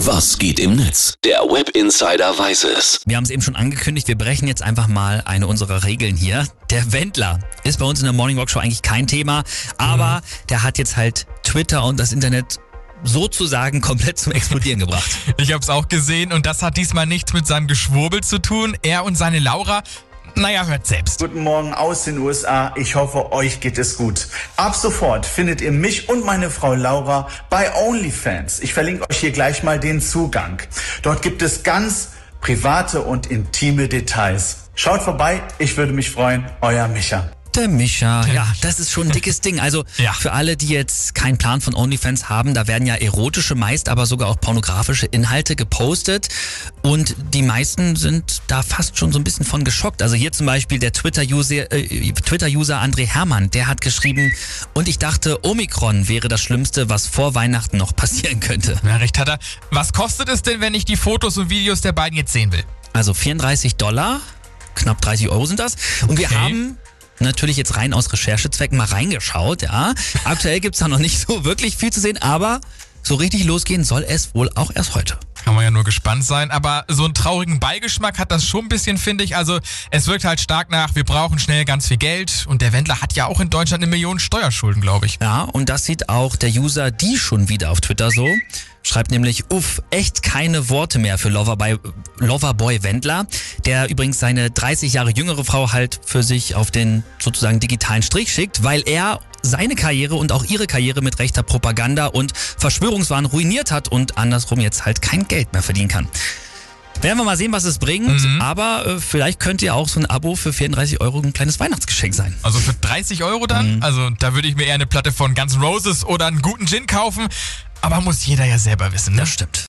Was geht im Netz? Der Web Insider weiß es. Wir haben es eben schon angekündigt, wir brechen jetzt einfach mal eine unserer Regeln hier. Der Wendler ist bei uns in der Morning Walk Show eigentlich kein Thema, aber mhm. der hat jetzt halt Twitter und das Internet sozusagen komplett zum Explodieren gebracht. Ich habe es auch gesehen und das hat diesmal nichts mit seinem Geschwurbel zu tun. Er und seine Laura naja, hört selbst. Guten Morgen aus den USA. Ich hoffe, euch geht es gut. Ab sofort findet ihr mich und meine Frau Laura bei OnlyFans. Ich verlinke euch hier gleich mal den Zugang. Dort gibt es ganz private und intime Details. Schaut vorbei, ich würde mich freuen. Euer Micha der Mischa. Ja, das ist schon ein dickes Ding. Also ja. für alle, die jetzt keinen Plan von OnlyFans haben, da werden ja erotische, meist aber sogar auch pornografische Inhalte gepostet. Und die meisten sind da fast schon so ein bisschen von geschockt. Also hier zum Beispiel der Twitter-User äh, Twitter -User André Hermann, der hat geschrieben, und ich dachte, Omikron wäre das Schlimmste, was vor Weihnachten noch passieren könnte. Ja, recht hat er. Was kostet es denn, wenn ich die Fotos und Videos der beiden jetzt sehen will? Also 34 Dollar, knapp 30 Euro sind das. Und wir haben natürlich jetzt rein aus Recherchezwecken mal reingeschaut, ja. Aktuell gibt's da noch nicht so wirklich viel zu sehen, aber so richtig losgehen soll es wohl auch erst heute. Kann man ja nur gespannt sein, aber so einen traurigen Beigeschmack hat das schon ein bisschen, finde ich. Also es wirkt halt stark nach, wir brauchen schnell ganz viel Geld und der Wendler hat ja auch in Deutschland eine Million Steuerschulden, glaube ich. Ja, und das sieht auch der User die schon wieder auf Twitter so. Schreibt nämlich, uff, echt keine Worte mehr für Loverboy, Loverboy Wendler, der übrigens seine 30 Jahre jüngere Frau halt für sich auf den sozusagen digitalen Strich schickt, weil er seine Karriere und auch ihre Karriere mit rechter Propaganda und Verschwörungswahn ruiniert hat und andersrum jetzt halt kein Geld mehr verdienen kann. Werden wir mal sehen, was es bringt. Mhm. Aber äh, vielleicht könnte ja auch so ein Abo für 34 Euro ein kleines Weihnachtsgeschenk sein. Also für 30 Euro dann? Mhm. Also da würde ich mir eher eine Platte von Guns Roses oder einen guten Gin kaufen. Aber muss jeder ja selber wissen, ne? Das stimmt.